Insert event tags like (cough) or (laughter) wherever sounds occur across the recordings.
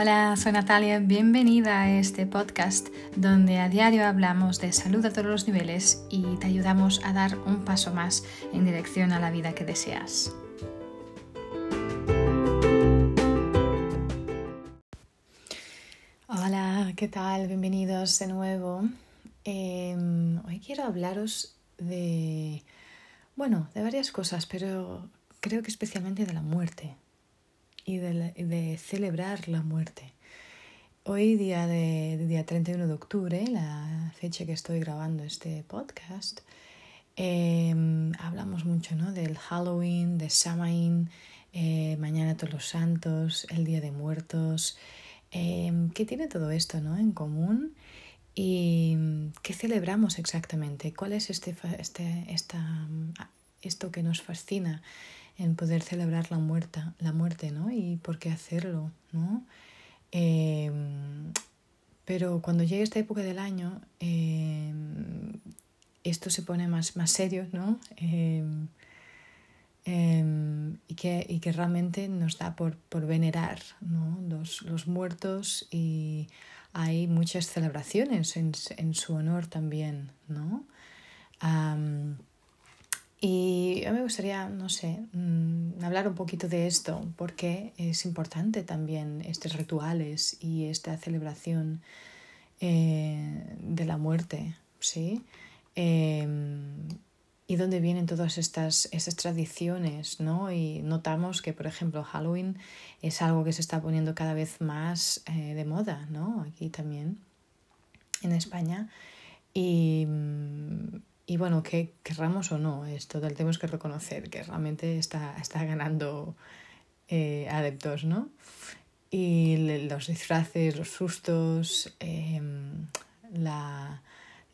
Hola, soy Natalia, bienvenida a este podcast donde a diario hablamos de salud a todos los niveles y te ayudamos a dar un paso más en dirección a la vida que deseas. Hola, ¿qué tal? Bienvenidos de nuevo. Em, hoy quiero hablaros de, bueno, de varias cosas, pero creo que especialmente de la muerte y de, celebrar la muerte. Hoy, día, de, día 31 de octubre, la fecha que estoy grabando este podcast, em, hablamos mucho ¿no? del Halloween, de Samhain, eh, mañana todos los santos, el Día de Muertos. Eh, ¿Qué tiene todo esto ¿no? en común? ¿Y qué celebramos exactamente? ¿Cuál es este, este, esta, esto que nos fascina? En poder celebrar la muerte, la muerte, ¿no? Y por qué hacerlo, ¿no? Em, pero cuando llegue esta época del año, em, esto se pone más, más serio, ¿no? Em, y, que, y, que, realmente nos da por, por venerar ¿no? los, los, muertos y hay muchas celebraciones en, en su honor también, ¿no? Y a me gustaría, no sé, mm, hablar un poquito de esto, porque es importante también estos rituales y esta celebración eh, de la muerte, ¿sí? Em, y dónde vienen todas estas, estas tradiciones, ¿no? Y notamos que, por ejemplo, Halloween es algo que se está poniendo cada vez más eh, de moda, ¿no? Aquí también, en España. Y, mm, y bueno, que querramos o no, esto tenemos que reconocer que realmente está, está ganando eh, adeptos, ¿no? Y los disfraces, los sustos, em, la,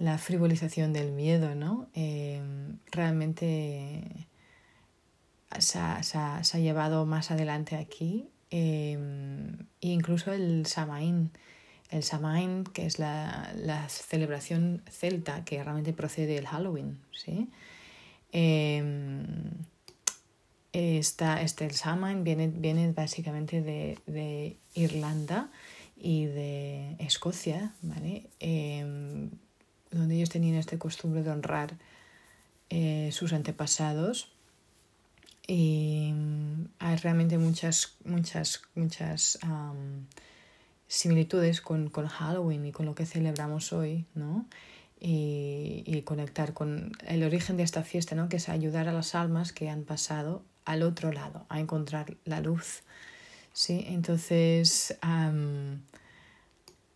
la, frivolización del miedo, ¿no? Em, realmente se ha, se, ha, se ha, llevado más adelante aquí. e incluso el Samaín el Samhain, que es la, la, celebración celta que realmente procede del Halloween. ¿sí? Esta, este, el Samhain viene, viene básicamente de, de, Irlanda y de Escocia, ¿vale? Em, donde ellos tenían esta costumbre de honrar eh, sus antepasados. Y hay realmente muchas, muchas, muchas similitudes con, con, Halloween y con lo que celebramos hoy, ¿no? Y, y, conectar con el origen de esta fiesta, ¿no? Que es ayudar a las almas que han pasado al otro lado, a encontrar la luz, ¿sí? Entonces,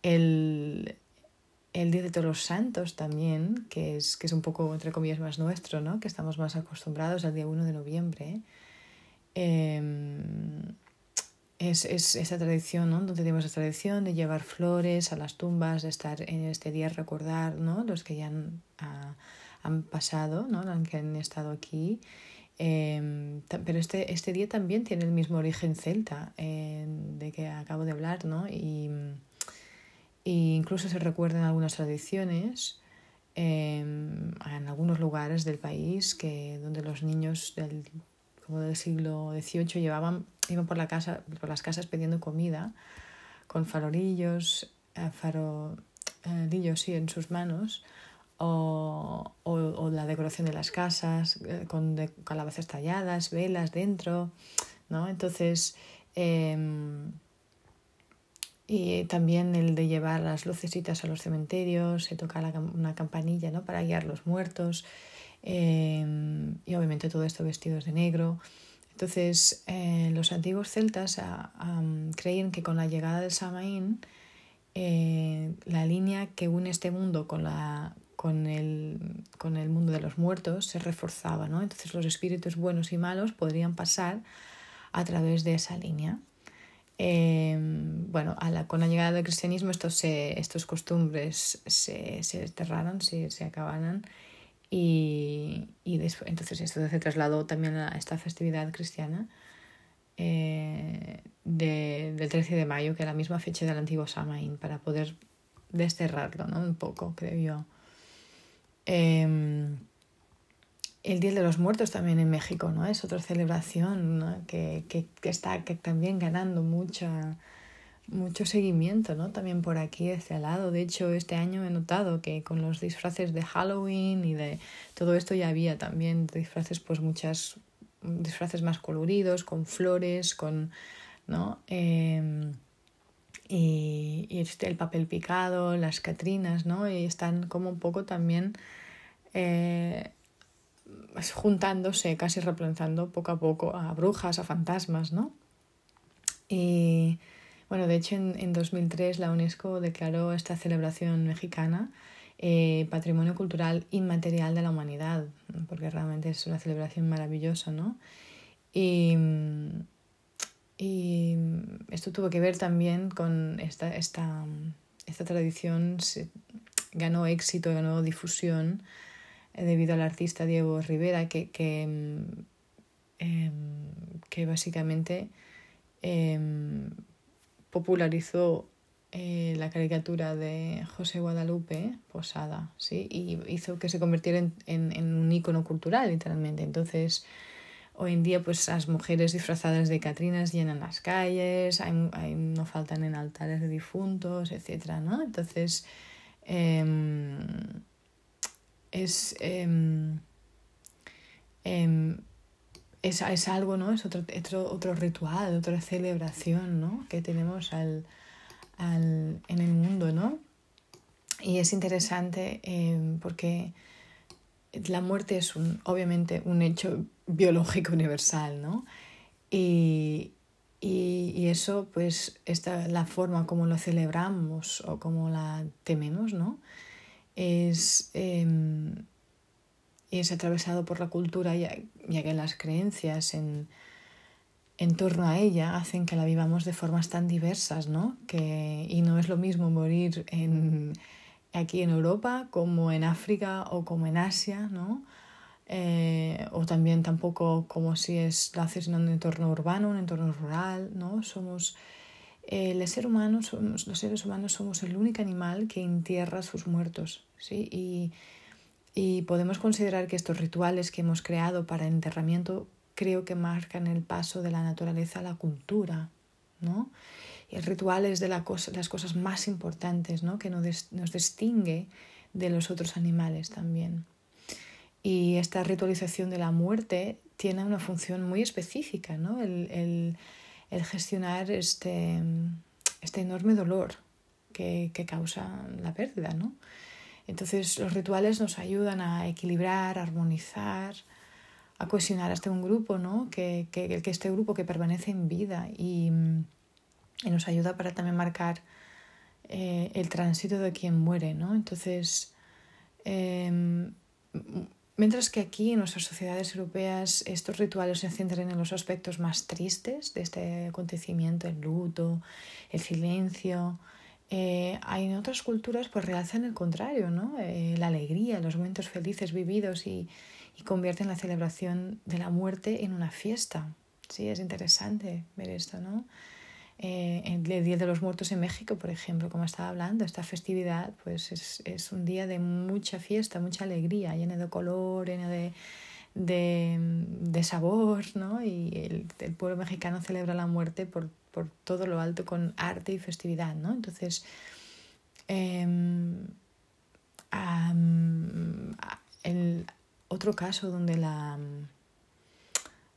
el, el Día de Todos los Santos también, que es, que es un poco, entre comillas, más nuestro, ¿no? Que estamos más acostumbrados al día 1 de noviembre. Eh, es, es esa tradición, ¿no? Donde tenemos la tradición de llevar flores a las tumbas, de estar en este día, recordar, ¿no? Los que ya han, han pasado, ¿no? Que han estado aquí. Eh, pero este, este día también tiene el mismo origen celta de que acabo de hablar, ¿no? Y, y incluso se recuerdan algunas tradiciones eh, en algunos lugares del país que donde los niños del como del siglo XVIII llevaban, iban por, la casa, por las casas pidiendo comida con farorillos, eh, farolillos sí, en sus manos, o, o, la decoración de las casas eh, con calabazas talladas, velas dentro, ¿no? Entonces, em, y también el de llevar las lucecitas a los cementerios, se toca una campanilla, ¿no? Para guiar los muertos. Em, y obviamente todo esto vestidos de negro. Entonces, eh, los antiguos celtas creían que con la llegada del Samaín, eh, la línea que une este mundo con, la, con, el, con el mundo de los muertos se reforzaba. ¿no? Entonces, los espíritus buenos y malos podrían pasar a través de esa línea. Em, bueno, a con la llegada del cristianismo estos, estos costumbres se, se desterraron, se, se acabaron y, y después, entonces esto se trasladó también a esta festividad cristiana eh, de, del 13 de mayo, que es la misma fecha del antiguo Samaín, para poder desterrarlo ¿no? un poco, creo yo. Eh, el Día de los Muertos también en México, ¿no? Es otra celebración ¿no? que, que, que, está que también ganando mucha, mucho seguimiento, ¿no? También por aquí, este lado. De hecho, este año he notado que con los disfraces de Halloween y de todo esto ya había también disfraces, pues muchas disfraces más coloridos, con flores, con, ¿no? Em, y, y este, el papel picado, las catrinas, ¿no? Y están como un poco también eh, juntándose, casi reemplazando poco a poco a brujas, a fantasmas, ¿no? Y bueno, de hecho en, en 2003 la UNESCO declaró esta celebración mexicana eh, Patrimonio Cultural Inmaterial de la Humanidad, porque realmente es una celebración maravillosa, ¿no? Y, y esto tuvo que ver también con esta, esta, esta tradición, ganó éxito, ganó difusión eh, debido al artista Diego Rivera, que, que, em, que básicamente em, popularizó eh, la caricatura de José Guadalupe Posada, ¿sí? y hizo que se convirtiera en, en, un icono cultural, literalmente. Entonces, hoy en día, pues las mujeres disfrazadas de Catrinas llenan las calles, no faltan en altares de difuntos, etc. ¿no? Entonces, eh, es, eh, es, es, algo, ¿no? Es otro, otro, otro ritual, otra celebración, ¿no? Que tenemos al, al, en el mundo, ¿no? Y es interesante eh, porque la muerte es un, obviamente un hecho biológico universal, ¿no? Y, y, eso, pues, esta, la forma como lo celebramos o como la tememos, ¿no? Es, eh, es atravesado por la cultura, ya, ya que las creencias en, en torno a ella hacen que la vivamos de formas tan diversas, ¿no? Que, y no es lo mismo morir en, aquí en Europa como en África o como en Asia, ¿no? Eh, o también tampoco como si es, lo haces en un entorno urbano, un entorno rural, ¿no? Somos, eh, el ser humano, somos, los seres humanos somos el único animal que entierra a sus muertos, ¿sí? Y, y podemos considerar que estos rituales que hemos creado para enterramiento creo que marcan el paso de la naturaleza a la cultura, ¿no? Y el ritual es de las cosas más importantes, ¿no? Que nos, nos distingue de los otros animales también. Y esta ritualización de la muerte tiene una función muy específica, ¿no? El, el, el gestionar este, este enorme dolor que, que causa la pérdida, ¿no? Entonces los rituales nos ayudan a equilibrar, a armonizar, a cohesionar hasta un grupo, ¿no? Que, que, que este grupo que permanece en vida y, y nos ayuda para también marcar eh, el tránsito de quien muere, ¿no? Entonces, eh, mientras que aquí en nuestras sociedades europeas estos rituales se centran en los aspectos más tristes de este acontecimiento, el luto, el silencio, eh, en otras culturas pues realzan el contrario, ¿no? Eh, la alegría, los momentos felices vividos y, y convierten la celebración de la muerte en una fiesta. Sí, es interesante ver esto, ¿no? Eh, el Día de los Muertos en México, por ejemplo, como estaba hablando, esta festividad pues es, es un día de mucha fiesta, mucha alegría, lleno de color, lleno de, de, de sabor, ¿no? Y el, el, pueblo mexicano celebra la muerte por, por, todo lo alto con arte y festividad, ¿no? Entonces, um, el, otro caso donde la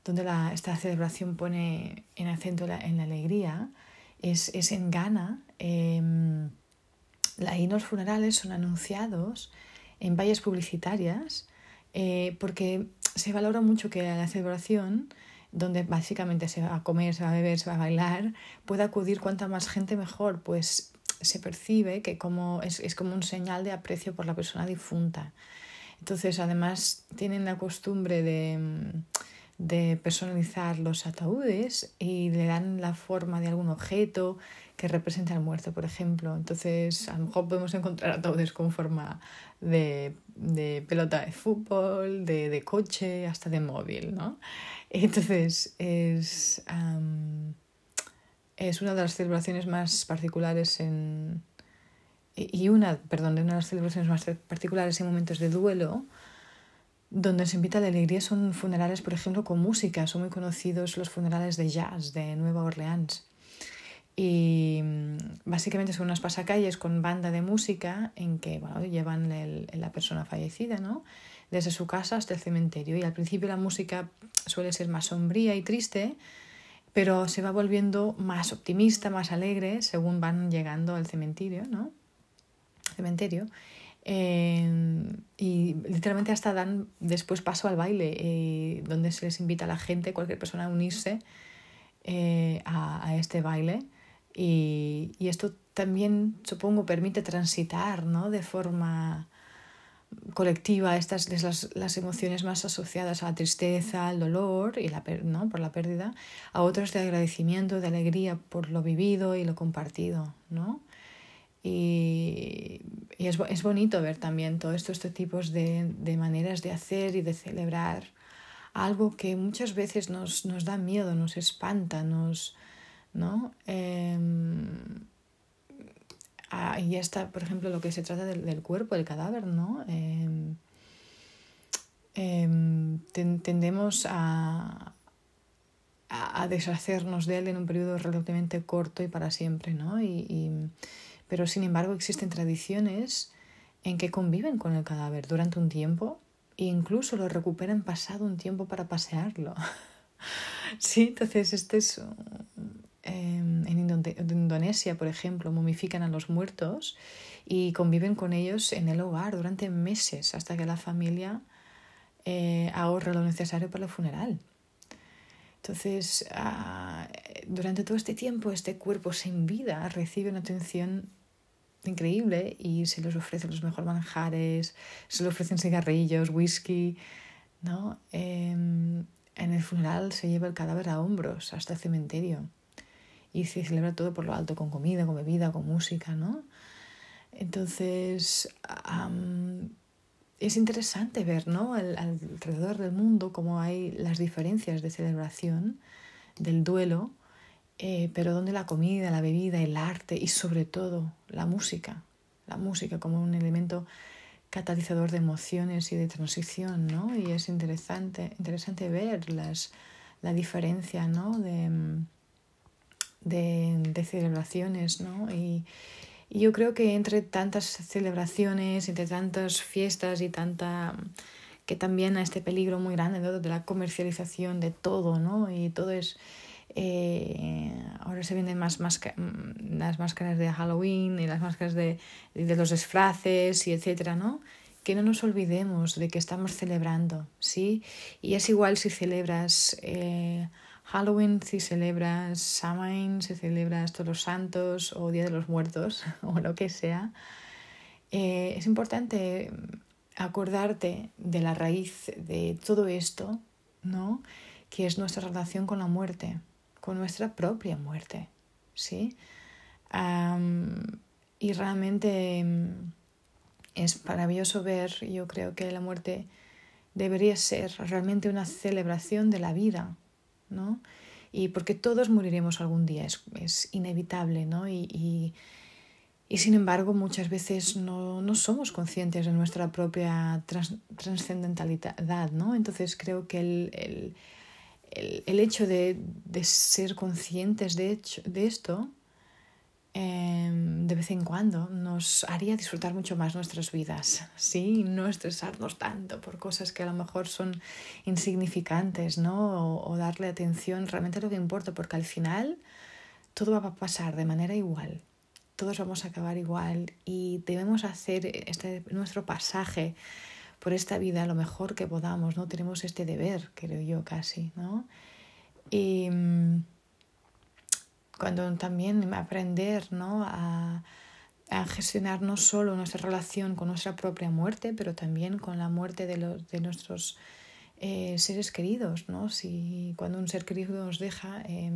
donde la, esta celebración pone en acento la, en la alegría es, es en Ghana. Eh, los funerales son anunciados en vallas publicitarias eh, porque se valora mucho que la celebración, donde básicamente se va a comer, se va a beber, se va a bailar, pueda acudir cuanta más gente mejor, pues se percibe que como es, es como un señal de aprecio por la persona difunta. Entonces, además, tienen la costumbre de, de personalizar los ataúdes y le dan la forma de algún objeto que represente al muerto, por ejemplo. Entonces, a lo mejor podemos encontrar ataúdes con forma de, de pelota de fútbol, de, de, coche, hasta de móvil, ¿no? Entonces, es, um, es una de las celebraciones más particulares en, y una, perdón, de una de las celebraciones más particulares en momentos de duelo, donde se invita la alegría son funerales, por ejemplo, con música. Son muy conocidos los funerales de jazz de Nueva Orleans. Y mm, básicamente son unas pasacalles con banda de música en que llevan el, la persona fallecida, ¿no? Desde su casa hasta el cementerio. Y al principio la música suele ser más sombría y triste, pero se va volviendo más optimista, más alegre según van llegando al cementerio, ¿no? Cementerio. Eh, y literalmente hasta dan después paso al baile, eh, donde se les invita a la gente, cualquier persona a unirse eh, a, a, este baile. Y, y, esto también, supongo, permite transitar ¿no? de forma colectiva estas las, las emociones más asociadas a la tristeza, al dolor y la, ¿no? por la pérdida, a otras de agradecimiento, de alegría por lo vivido y lo compartido. ¿no? Y, y es, es, bonito ver también todos estos, tipos de, de, maneras de hacer y de celebrar algo que muchas veces nos, nos da miedo, nos espanta, nos... ¿no? Eh, está, por ejemplo, lo que se trata del, del cuerpo, el cadáver, ¿no? Eh, eh, tendemos a, a, deshacernos de él en un periodo relativamente corto y para siempre, ¿no? Y, pero sin embargo existen tradiciones en que conviven con el cadáver durante un tiempo e incluso lo recuperan pasado un tiempo para pasearlo. (laughs) sí, entonces este es en Indonesia, por ejemplo, momifican a los muertos y conviven con ellos en el hogar durante meses hasta que la familia eh, ahorra lo necesario para el funeral. Entonces, ah, durante todo este tiempo, este cuerpo sin vida recibe una atención increíble y se les ofrece los mejores manjares, se les ofrecen cigarrillos, whisky, ¿no? en el funeral se lleva el cadáver a hombros hasta el cementerio y se celebra todo por lo alto, con comida, con bebida, con música, ¿no? Entonces, um, es interesante ver, ¿no? Al, alrededor del mundo cómo hay las diferencias de celebración del duelo, eh, pero donde la comida, la bebida, el arte y sobre todo la música, la música como un elemento catalizador de emociones y de transición, ¿no? Y es interesante, interesante ver las, la diferencia, ¿no? De, de, celebraciones, ¿no? Y, yo creo que entre tantas celebraciones, entre tantas fiestas y tanta que también a este peligro muy grande ¿no? de la comercialización de todo, ¿no? Y todo es eh, ahora se venden más las máscaras de Halloween y las máscaras de, de los disfraces y etcétera, ¿no? Que no nos olvidemos de que estamos celebrando, ¿sí? Y es igual si celebras eh, Halloween si celebras Samhain, si celebras Todos los Santos o Día de los Muertos (laughs) o lo que sea, eh, es importante acordarte de la raíz de todo esto, ¿no? Que es nuestra relación con la muerte, con nuestra propia muerte, ¿sí? Y realmente mm, es maravilloso ver, yo creo que la muerte debería ser realmente una celebración de la vida, ¿no? Y porque todos moriremos algún día, es, es inevitable, ¿no? Y, y, y, sin embargo muchas veces no, no, somos conscientes de nuestra propia trascendentalidad, ¿no? Entonces creo que el, el, el, el hecho de, de, ser conscientes de, hecho, de esto Em, de vez en cuando nos haría disfrutar mucho más nuestras vidas, ¿sí? No estresarnos tanto por cosas que a lo mejor son insignificantes, ¿no? O, darle atención realmente a lo que importa, porque al final todo va a pasar de manera igual, todos vamos a acabar igual y debemos hacer este, nuestro pasaje por esta vida lo mejor que podamos, ¿no? Tenemos este deber, creo yo, casi, ¿no? Y cuando también aprender ¿no? a, gestionar no solo nuestra relación con nuestra propia muerte, pero también con la muerte de, los, de nuestros eh, seres queridos. ¿no? Si cuando un ser querido nos deja, eh,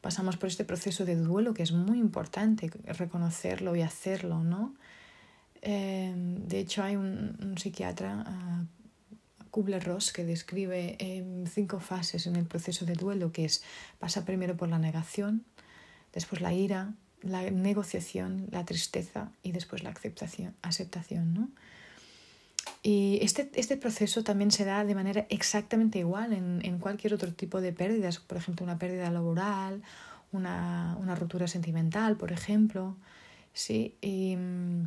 pasamos por este proceso de duelo que es muy importante reconocerlo y hacerlo. ¿no? Eh, de hecho, hay un, psiquiatra, uh, Kubler-Ross que describe cinco fases en el proceso de duelo, que es pasa primero por la negación, después la ira, la negociación, la tristeza y después la aceptación. aceptación ¿no? Y este, este proceso también se da de manera exactamente igual en, en cualquier otro tipo de pérdidas, por ejemplo, una pérdida laboral, una, una ruptura sentimental, por ejemplo. Sí, mm,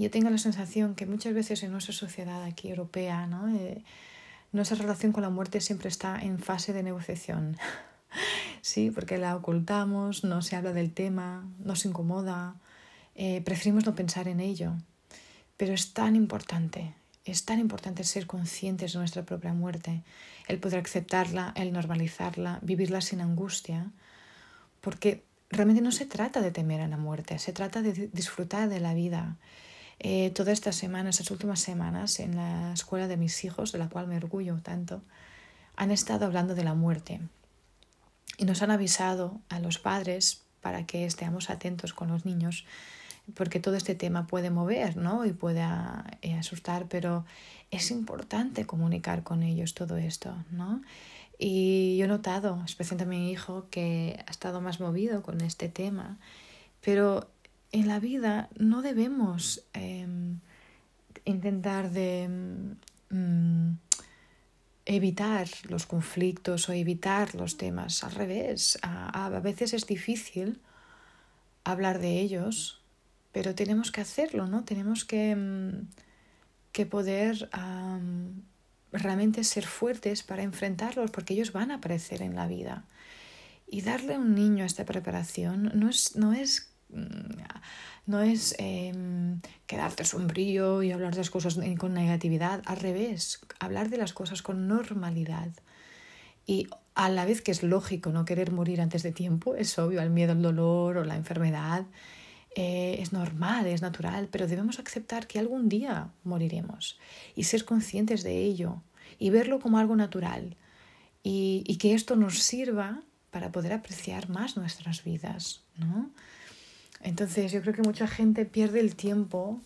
yo tengo la sensación que muchas veces en nuestra sociedad aquí europea, ¿no? Eh, nuestra relación con la muerte siempre está en fase de negociación. (laughs) sí, porque la ocultamos, no se habla del tema, nos incomoda, eh, preferimos no pensar en ello. Pero es tan importante, es tan importante ser conscientes de nuestra propia muerte, el poder aceptarla, el normalizarla, vivirla sin angustia, porque realmente no se trata de temer a la muerte, se trata de disfrutar de la vida. Eh, todas estas semanas, estas últimas semanas, en la escuela de mis hijos, de la cual me orgullo tanto, han estado hablando de la muerte y nos han avisado a los padres para que estemos atentos con los niños porque todo este tema puede mover ¿no? y puede eh, asustar, pero es importante comunicar con ellos todo esto. ¿no? Y yo he notado, especialmente a mi hijo, que ha estado más movido con este tema, pero en la vida no debemos em, intentar de mm, evitar los conflictos o evitar los temas. Al revés, a, a veces es difícil hablar de ellos pero tenemos que hacerlo, ¿no? Tenemos que, mm, que poder realmente ser fuertes para enfrentarlos, porque ellos van a aparecer en la vida. Y darle a un niño esta preparación no es, no es, no es em, quedarte sombrío y hablar de las cosas con negatividad, al revés, hablar de las cosas con normalidad. Y a la vez que es lógico no querer morir antes de tiempo, es obvio, el miedo al dolor o la enfermedad, eh, es normal, es natural, pero debemos aceptar que algún día moriremos y ser conscientes de ello y verlo como algo natural y, y que esto nos sirva para poder apreciar más nuestras vidas, ¿no? Entonces yo creo que mucha gente pierde el tiempo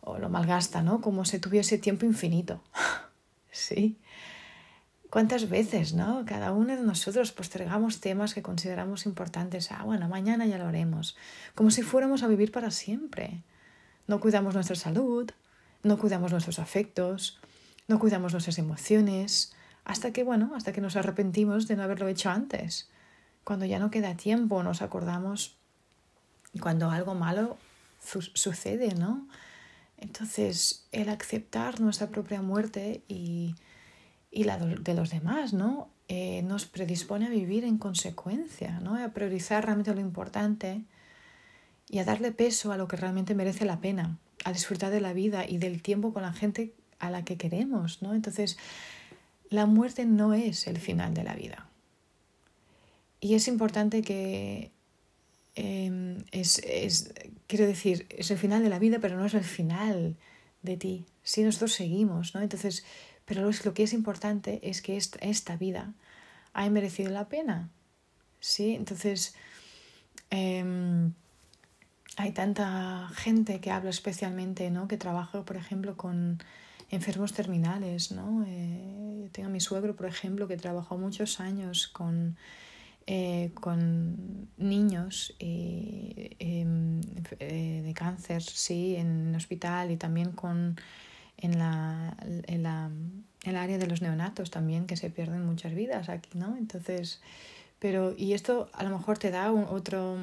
o lo malgasta, ¿no? Como si tuviese tiempo infinito. (laughs) sí. ¿Cuántas veces, no? Cada uno de nosotros postergamos temas que consideramos importantes. Ah, bueno, mañana ya lo haremos. Como si fuéramos a vivir para siempre. No cuidamos nuestra salud, no cuidamos nuestros afectos, no cuidamos nuestras emociones, hasta que, bueno, hasta que nos arrepentimos de no haberlo hecho antes. Cuando ya no queda tiempo, nos acordamos cuando algo malo sucede, ¿no? Entonces, el aceptar nuestra propia muerte y y la de los demás, ¿no? Eh, nos predispone a vivir en consecuencia, ¿no? A priorizar realmente lo importante y a darle peso a lo que realmente merece la pena, a disfrutar de la vida y del tiempo con la gente a la que queremos, ¿no? Entonces, la muerte no es el final de la vida. Y es importante que em, es, es, quiero decir, es el final de la vida, pero no es el final de ti. Si nosotros seguimos, ¿no? Entonces, pero lo que es importante es que esta, vida ha merecido la pena. ¿sí? Entonces, em, hay tanta gente que habla especialmente, ¿no? que trabaja, por ejemplo, con enfermos terminales. ¿no? Eh, tengo a mi suegro, por ejemplo, que trabajó muchos años con, eh, con niños em, eh, de cáncer sí, en el hospital y también con en la, en la el área de los neonatos también, que se pierden muchas vidas aquí, ¿no? Entonces, pero, y esto a lo mejor te da otro,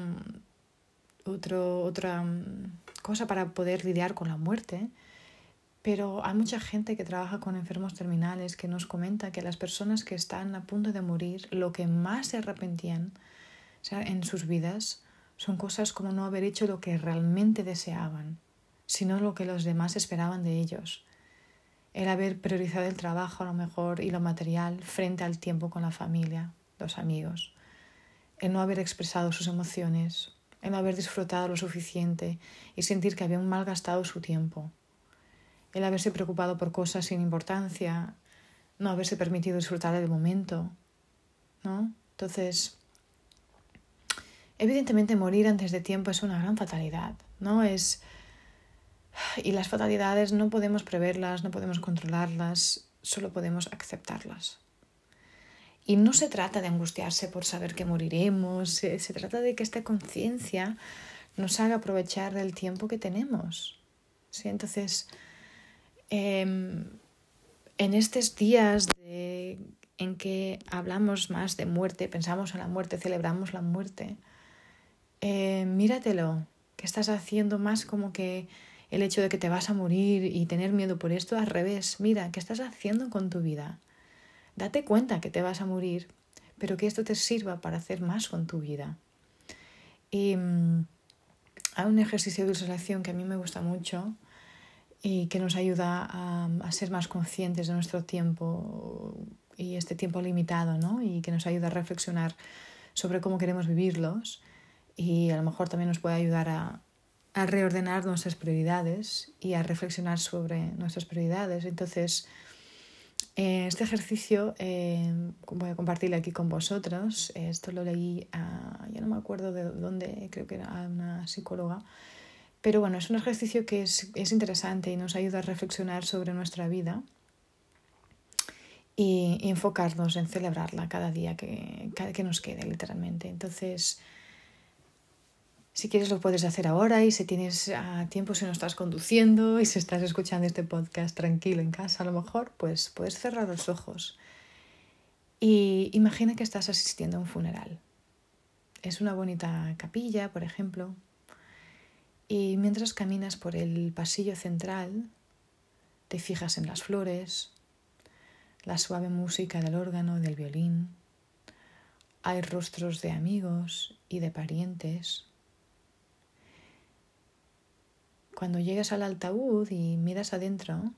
otro, otra cosa para poder lidiar con la muerte, pero hay mucha gente que trabaja con enfermos terminales que nos comenta que las personas que están a punto de morir, lo que más se arrepentían o sea, en sus vidas son cosas como no haber hecho lo que realmente deseaban, sino lo que los demás esperaban de ellos. El haber priorizado el trabajo a lo mejor y lo material frente al tiempo con la familia, los amigos, el no haber expresado sus emociones, el no haber disfrutado lo suficiente y sentir que habían malgastado su tiempo, el haberse preocupado por cosas sin importancia, no haberse permitido disfrutar del momento, ¿no? Entonces, evidentemente morir antes de tiempo es una gran fatalidad, ¿no? Es y las fatalidades no podemos preverlas, no podemos controlarlas, solo podemos aceptarlas. Y no se trata de angustiarse por saber que moriremos, se, trata de que esta conciencia nos haga aprovechar del tiempo que tenemos. ¿sí? Entonces, em, en estos días en que hablamos más de muerte, pensamos en la muerte, celebramos la muerte, eh, míratelo, que estás haciendo más como que el hecho de que te vas a morir y tener miedo por esto, al revés, mira, ¿qué estás haciendo con tu vida? Date cuenta que te vas a morir, pero que esto te sirva para hacer más con tu vida. Y mm, hay un ejercicio de visualización que a mí me gusta mucho y que nos ayuda a, a ser más conscientes de nuestro tiempo y este tiempo limitado, ¿no? Y que nos ayuda a reflexionar sobre cómo queremos vivirlos y a lo mejor también nos puede ayudar a, a reordenar nuestras prioridades y a reflexionar sobre nuestras prioridades. Entonces, eh, este ejercicio eh, voy a compartirlo aquí con vosotros. Esto lo leí, a, ya no me acuerdo de dónde, creo que era una psicóloga. Pero bueno, es un ejercicio que es, es interesante y nos ayuda a reflexionar sobre nuestra vida y, enfocarnos en celebrarla cada día que, que nos quede, literalmente. Entonces, si quieres lo puedes hacer ahora y si tienes ah, tiempo, si no estás conduciendo y si estás escuchando este podcast tranquilo en casa a lo mejor, pues puedes cerrar los ojos. Y imagina que estás asistiendo a un funeral. Es una bonita capilla, por ejemplo. Y mientras caminas por el pasillo central, te fijas en las flores, la suave música del órgano, del violín. Hay rostros de amigos y de parientes Cuando llegas al altaúd y miras adentro,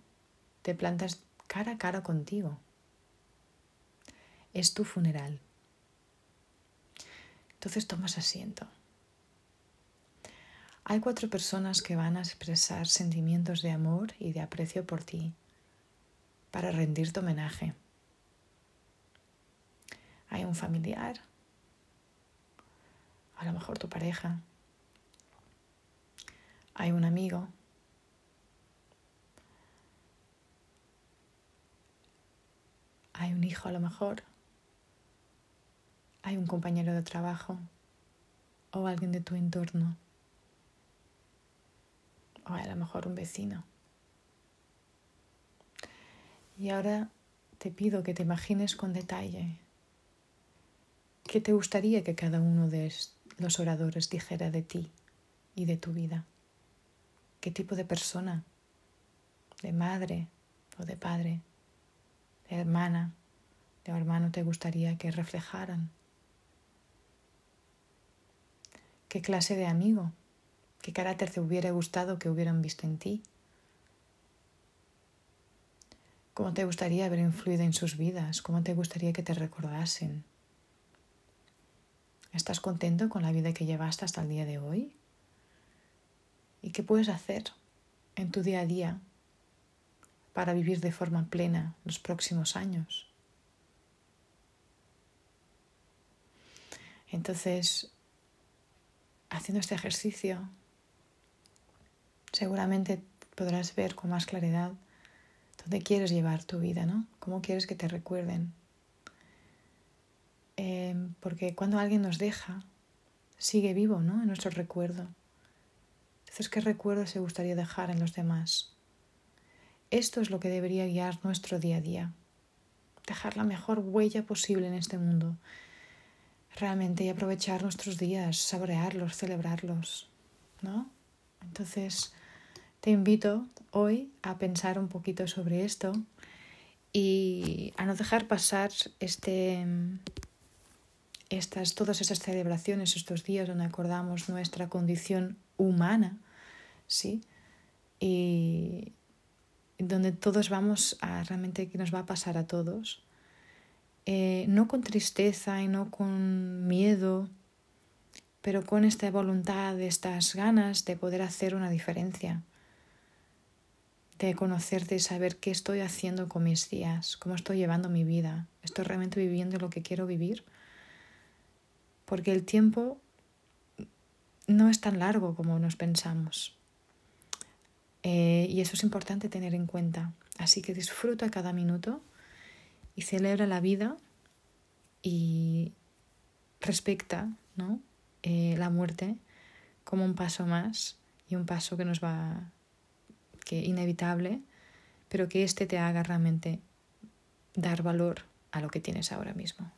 te plantas cara a cara contigo. Es tu funeral. Entonces tomas asiento. Hay cuatro personas que van a expresar sentimientos de amor y de aprecio por ti para rendirte homenaje. Hay un familiar, a lo mejor tu pareja, hay un amigo. Hay un hijo a lo mejor. Hay un compañero de trabajo o alguien de tu entorno. O a lo mejor un vecino. Y ahora te pido que te imagines con detalle qué te gustaría que cada uno de los oradores dijera de ti y de tu vida qué tipo de persona, de madre o de padre, de hermana, de hermano te gustaría que reflejaran. ¿Qué clase de amigo? ¿Qué carácter te hubiera gustado que hubieran visto en ti? ¿Cómo te gustaría haber influido en sus vidas? ¿Cómo te gustaría que te recordasen? ¿Estás contento con la vida que llevaste hasta el día de hoy? y qué puedes hacer en tu día a día para vivir de forma plena los próximos años. Entonces, haciendo este ejercicio, seguramente podrás ver con más claridad dónde quieres llevar tu vida, ¿no? Cómo quieres que te recuerden. Eh, porque cuando alguien nos deja, sigue vivo, ¿no? En nuestro recuerdo. Entonces, ¿qué recuerdos se gustaría dejar en los demás? Esto es lo que debería guiar nuestro día a día. Dejar la mejor huella posible en este mundo. Realmente y aprovechar nuestros días, saborearlos, celebrarlos. ¿No? Entonces, te invito hoy a pensar un poquito sobre esto y a no dejar pasar este, estas, todas esas celebraciones, estos días donde acordamos nuestra condición humana ¿sí? Y donde todos vamos a realmente que nos va a pasar a todos, eh, no con tristeza y no con miedo, pero con esta voluntad, estas ganas de poder hacer una diferencia, conocerte y saber qué estoy haciendo con mis días, cómo estoy llevando mi vida, estoy realmente viviendo lo que quiero vivir, porque el tiempo no es tan largo como nos pensamos. Eh, y eso es importante tener en cuenta. Así que disfruta cada minuto y celebra la vida y respecta ¿no? Eh, la muerte como un paso más y un paso que nos va que inevitable, pero que éste te haga realmente dar valor a lo que tienes ahora mismo.